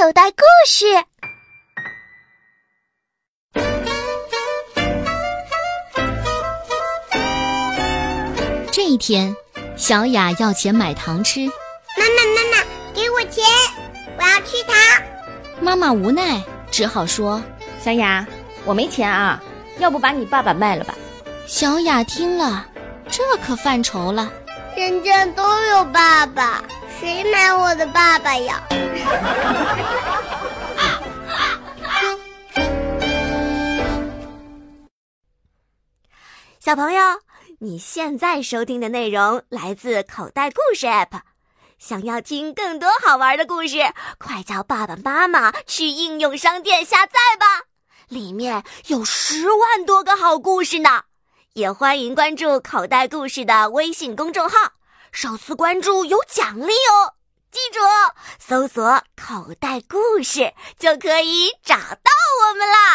口袋故事。这一天，小雅要钱买糖吃。妈妈，妈妈，给我钱，我要吃糖。妈妈无奈，只好说：“小雅，我没钱啊，要不把你爸爸卖了吧？”小雅听了，这可犯愁了。人家都有爸爸，谁买我的爸爸呀？小朋友，你现在收听的内容来自口袋故事 App。想要听更多好玩的故事，快叫爸爸妈妈去应用商店下载吧，里面有十万多个好故事呢。也欢迎关注口袋故事的微信公众号，首次关注有奖励哦！记住，搜索“口袋故事”就可以找到我们啦。